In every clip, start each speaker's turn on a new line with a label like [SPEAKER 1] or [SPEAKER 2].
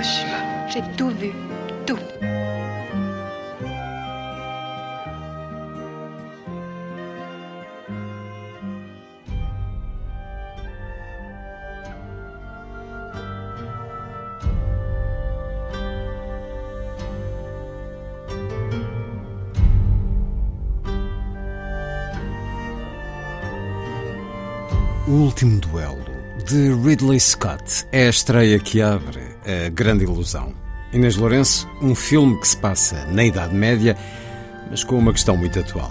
[SPEAKER 1] Hiroshima.
[SPEAKER 2] J'ai tout vu. Tout.
[SPEAKER 3] O Último Duelo, de Ridley Scott, é a estreia que abre a grande ilusão. Inês Lourenço, um filme que se passa na Idade Média, mas com uma questão muito atual.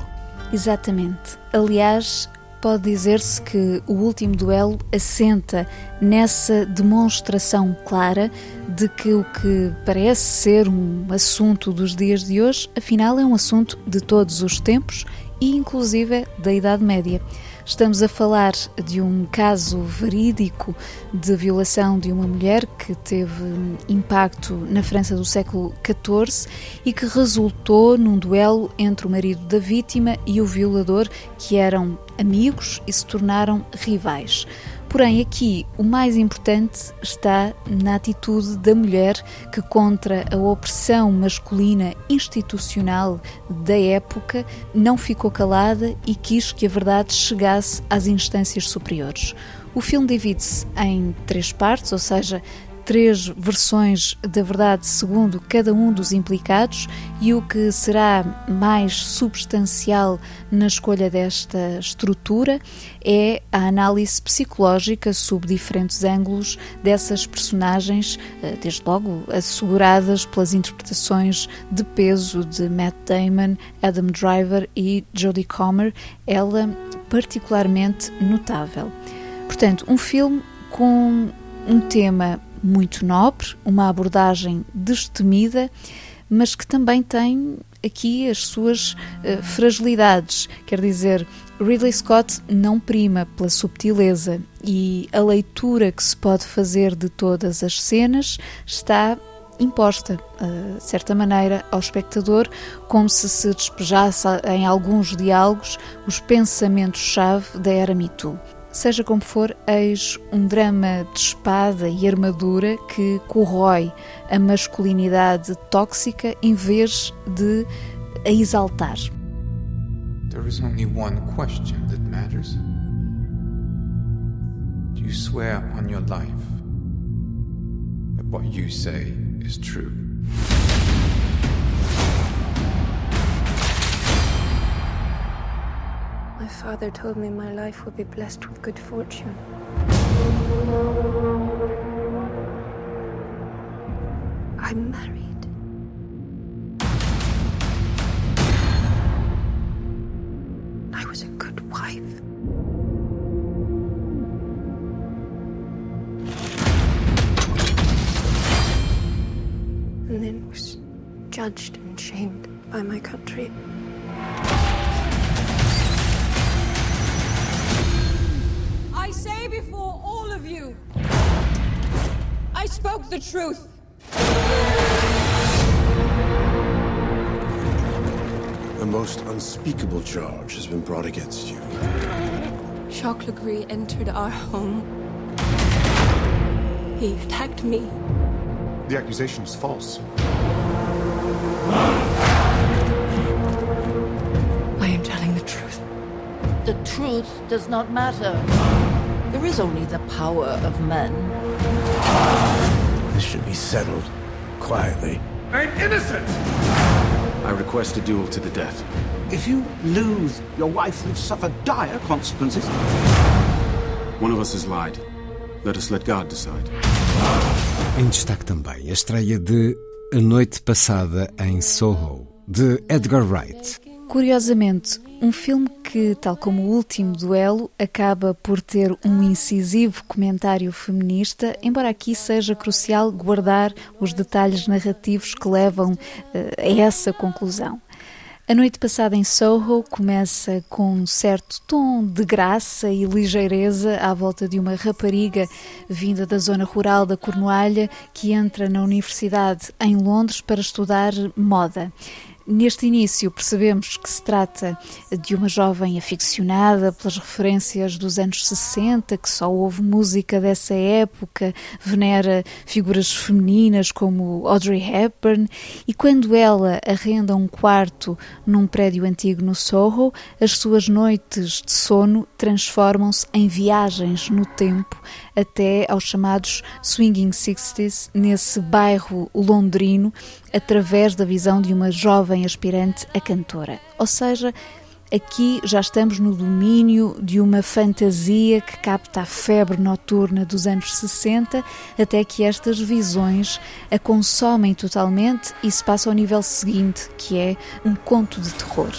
[SPEAKER 4] Exatamente. Aliás, pode dizer-se que o último duelo assenta nessa demonstração clara de que o que parece ser um assunto dos dias de hoje, afinal é um assunto de todos os tempos e inclusive da Idade Média. Estamos a falar de um caso verídico de violação de uma mulher que teve impacto na França do século XIV e que resultou num duelo entre o marido da vítima e o violador, que eram amigos e se tornaram rivais. Porém, aqui o mais importante está na atitude da mulher que, contra a opressão masculina institucional da época, não ficou calada e quis que a verdade chegasse às instâncias superiores. O filme divide-se em três partes, ou seja, três versões da verdade segundo cada um dos implicados e o que será mais substancial na escolha desta estrutura é a análise psicológica sob diferentes ângulos dessas personagens, eh, desde logo asseguradas pelas interpretações de peso de Matt Damon, Adam Driver e Jodie Comer, ela particularmente notável. Portanto, um filme com um tema muito nobre, uma abordagem destemida, mas que também tem aqui as suas uh, fragilidades. Quer dizer, Ridley Scott não prima pela subtileza e a leitura que se pode fazer de todas as cenas está imposta, uh, de certa maneira, ao espectador, como se se despejasse em alguns diálogos os pensamentos-chave da era Me Too. Seja como for, eis um drama de espada e armadura que corrói a masculinidade tóxica em vez de a exaltar.
[SPEAKER 1] There is only one question that matters. Do you swear on your life that what you say is true?
[SPEAKER 5] Father told me my life would be blessed with good fortune. I'm married. I was a good wife. And then was judged and shamed by my country.
[SPEAKER 6] Say before all of you, I spoke the truth.
[SPEAKER 7] A most unspeakable charge has been brought against you.
[SPEAKER 5] Jacques Legris entered our home. He attacked me.
[SPEAKER 7] The accusation is false.
[SPEAKER 5] I am telling the truth.
[SPEAKER 8] The truth does not matter. There is only the power of men.
[SPEAKER 7] This should be settled quietly.
[SPEAKER 9] I'm innocent!
[SPEAKER 7] I request a duel to the death.
[SPEAKER 9] If you lose, your wife will suffer dire consequences.
[SPEAKER 7] One of us has lied. Let us let God decide.
[SPEAKER 3] Em destaque também a estreia de A Noite Passada em Soho, de Edgar Wright.
[SPEAKER 4] Curiosamente, um filme que, tal como o último duelo, acaba por ter um incisivo comentário feminista, embora aqui seja crucial guardar os detalhes narrativos que levam uh, a essa conclusão. A noite passada em Soho começa com um certo tom de graça e ligeireza à volta de uma rapariga vinda da zona rural da Cornualha que entra na universidade em Londres para estudar moda. Neste início percebemos que se trata de uma jovem aficionada pelas referências dos anos 60, que só ouve música dessa época, venera figuras femininas como Audrey Hepburn, e quando ela arrenda um quarto num prédio antigo no Soho, as suas noites de sono transformam-se em viagens no tempo até aos chamados Swinging Sixties, nesse bairro londrino, através da visão de uma jovem aspirante a cantora. Ou seja, Aqui já estamos no domínio de uma fantasia que capta a febre noturna dos anos 60, até que estas visões a consomem totalmente e se passa ao nível seguinte, que é um conto de terror.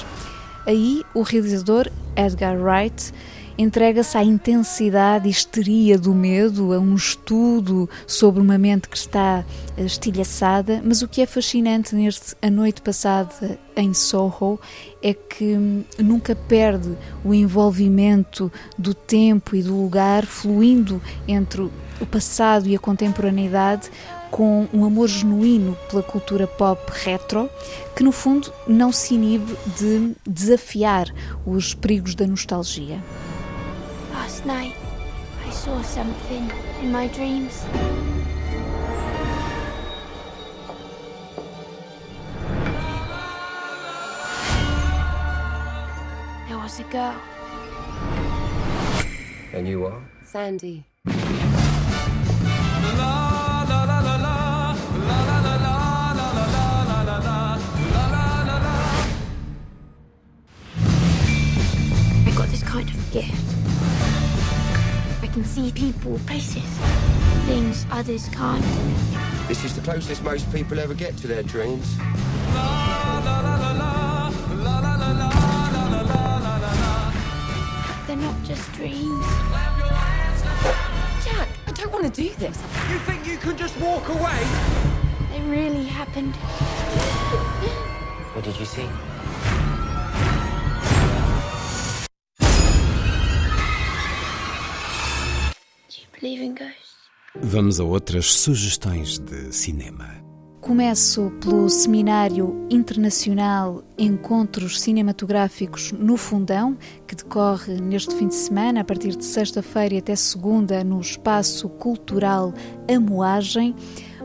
[SPEAKER 4] Aí o realizador Edgar Wright entrega-se à intensidade e histeria do medo, a um estudo sobre uma mente que está estilhaçada, mas o que é fascinante neste A Noite Passada em Soho é que nunca perde o envolvimento do tempo e do lugar fluindo entre o passado e a contemporaneidade com um amor genuíno pela cultura pop retro, que no fundo não se inibe de desafiar os perigos da nostalgia.
[SPEAKER 10] Last night, I saw something in my dreams. There was a girl.
[SPEAKER 11] And you are?
[SPEAKER 12] Sandy.
[SPEAKER 10] I got this kind of gift. I can see people, places, things others can't.
[SPEAKER 11] This is the closest most people ever get to their dreams.
[SPEAKER 10] They're not just dreams.
[SPEAKER 12] Jack, I don't want to do this.
[SPEAKER 9] You think you can just walk away?
[SPEAKER 10] They really happened.
[SPEAKER 11] What did you see?
[SPEAKER 10] In ghosts?
[SPEAKER 3] Vamos a outras sugestões de cinema.
[SPEAKER 4] Começo pelo Seminário Internacional Encontros Cinematográficos no Fundão, que decorre neste fim de semana, a partir de sexta-feira até segunda, no Espaço Cultural A Moagem.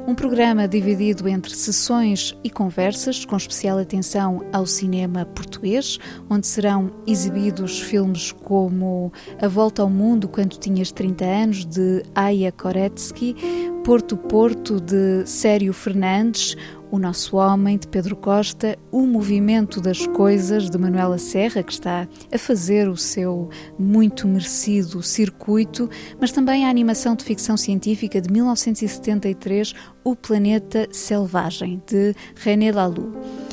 [SPEAKER 4] Um programa dividido entre sessões e conversas, com especial atenção ao cinema português, onde serão exibidos filmes como A Volta ao Mundo Quando Tinhas 30 Anos, de Aya Koretsky, Porto Porto, de Sério Fernandes, o Nosso Homem, de Pedro Costa, O Movimento das Coisas, de Manuela Serra, que está a fazer o seu muito merecido circuito, mas também a animação de ficção científica de 1973, O Planeta Selvagem, de René Laloux.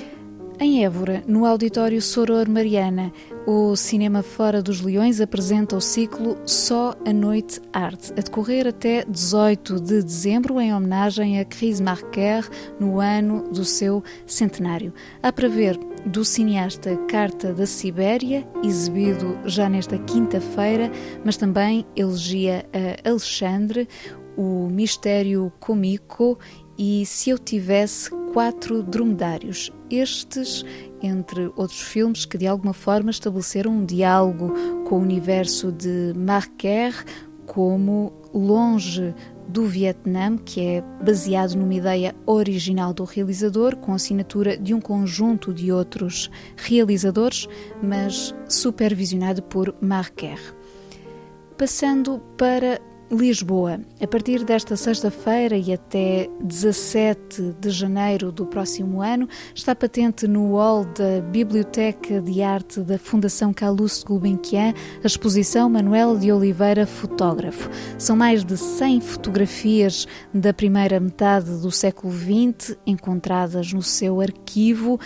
[SPEAKER 4] Em Évora, no auditório Soror Mariana, o Cinema Fora dos Leões apresenta o ciclo Só a Noite Arte, a decorrer até 18 de dezembro, em homenagem a Chris Marquer, no ano do seu centenário. Há para ver do cineasta Carta da Sibéria, exibido já nesta quinta-feira, mas também elegia a Alexandre, o Mistério Comico e Se Eu Tivesse Quatro Dromedários. Estes, entre outros filmes que de alguma forma estabeleceram um diálogo com o universo de Marquer, como Longe do Vietnã, que é baseado numa ideia original do realizador, com assinatura de um conjunto de outros realizadores, mas supervisionado por Marquer. Passando para Lisboa. A partir desta sexta-feira e até 17 de janeiro do próximo ano, está patente no hall da Biblioteca de Arte da Fundação Calouste Gulbenkian a exposição Manuel de Oliveira Fotógrafo. São mais de 100 fotografias da primeira metade do século XX encontradas no seu arquivo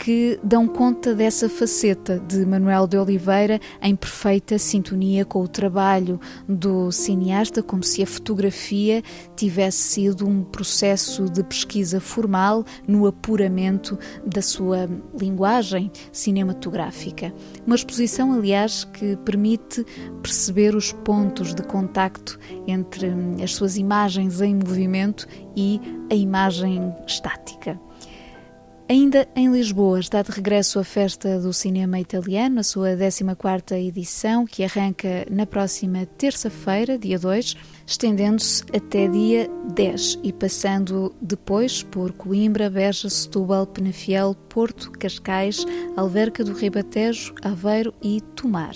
[SPEAKER 4] que dão conta dessa faceta de Manuel de Oliveira em perfeita sintonia com o trabalho do cineasta, como se a fotografia tivesse sido um processo de pesquisa formal no apuramento da sua linguagem cinematográfica. Uma exposição, aliás, que permite perceber os pontos de contacto entre as suas imagens em movimento e a imagem estática. Ainda em Lisboa está de regresso a Festa do Cinema Italiano, a sua 14ª edição, que arranca na próxima terça-feira, dia 2, estendendo-se até dia 10 e passando depois por Coimbra, Beja, Setúbal, Penafiel, Porto, Cascais, Alverca do Ribatejo, Aveiro e Tomar.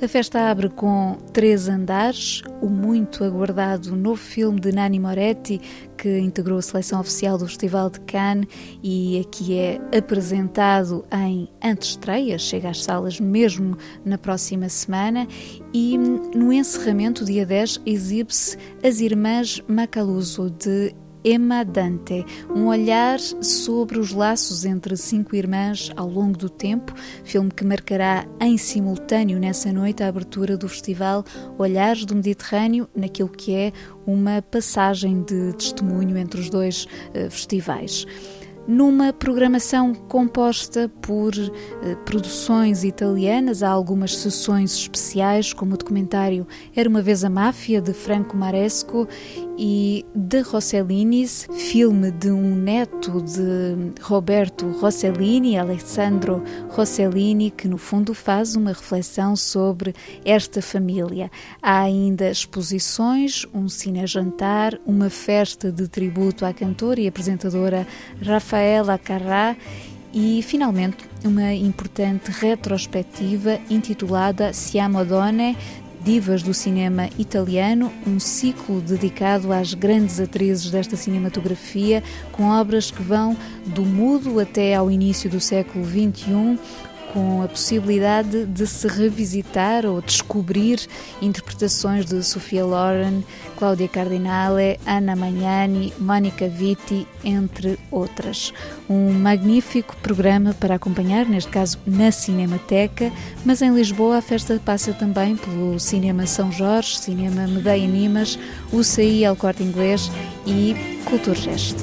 [SPEAKER 4] A festa abre com três andares, o muito aguardado novo filme de Nani Moretti, que integrou a seleção oficial do Festival de Cannes e aqui é apresentado em antestreia, chega às salas mesmo na próxima semana e no encerramento, dia 10, exibe-se As Irmãs Macaluso, de Emma Dante, um olhar sobre os laços entre cinco irmãs ao longo do tempo, filme que marcará em simultâneo nessa noite a abertura do festival Olhares do Mediterrâneo, naquilo que é uma passagem de testemunho entre os dois uh, festivais numa programação composta por eh, produções italianas. Há algumas sessões especiais, como o documentário Era uma vez a Máfia, de Franco Maresco, e de Rossellinis, filme de um neto de Roberto Rossellini, Alessandro Rossellini, que no fundo faz uma reflexão sobre esta família. Há ainda exposições, um cine-jantar, uma festa de tributo à cantora e apresentadora Rafaela Carrá e, finalmente, uma importante retrospectiva intitulada Siamo Donne, Divas do Cinema Italiano, um ciclo dedicado às grandes atrizes desta cinematografia, com obras que vão do mudo até ao início do século XXI, com a possibilidade de se revisitar ou descobrir interpretações de Sofia Loren, Cláudia Cardinale, Anna Magnani, Mónica Vitti, entre outras. Um magnífico programa para acompanhar, neste caso na Cinemateca, mas em Lisboa a festa passa também pelo Cinema São Jorge, Cinema Medeia Nimas, UCI El Corte Inglês e Culturgest.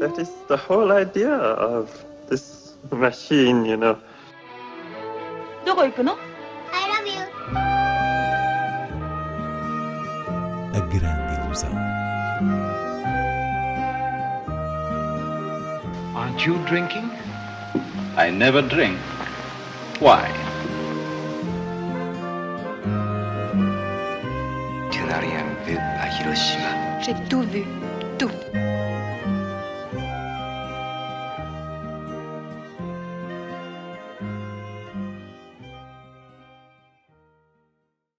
[SPEAKER 13] That is the whole idea of this machine, you know.
[SPEAKER 2] どこ行くの
[SPEAKER 10] I love you.
[SPEAKER 3] A grande ilusão.
[SPEAKER 14] Aren't you drinking? I never drink. Why?
[SPEAKER 2] J'ai tout vu.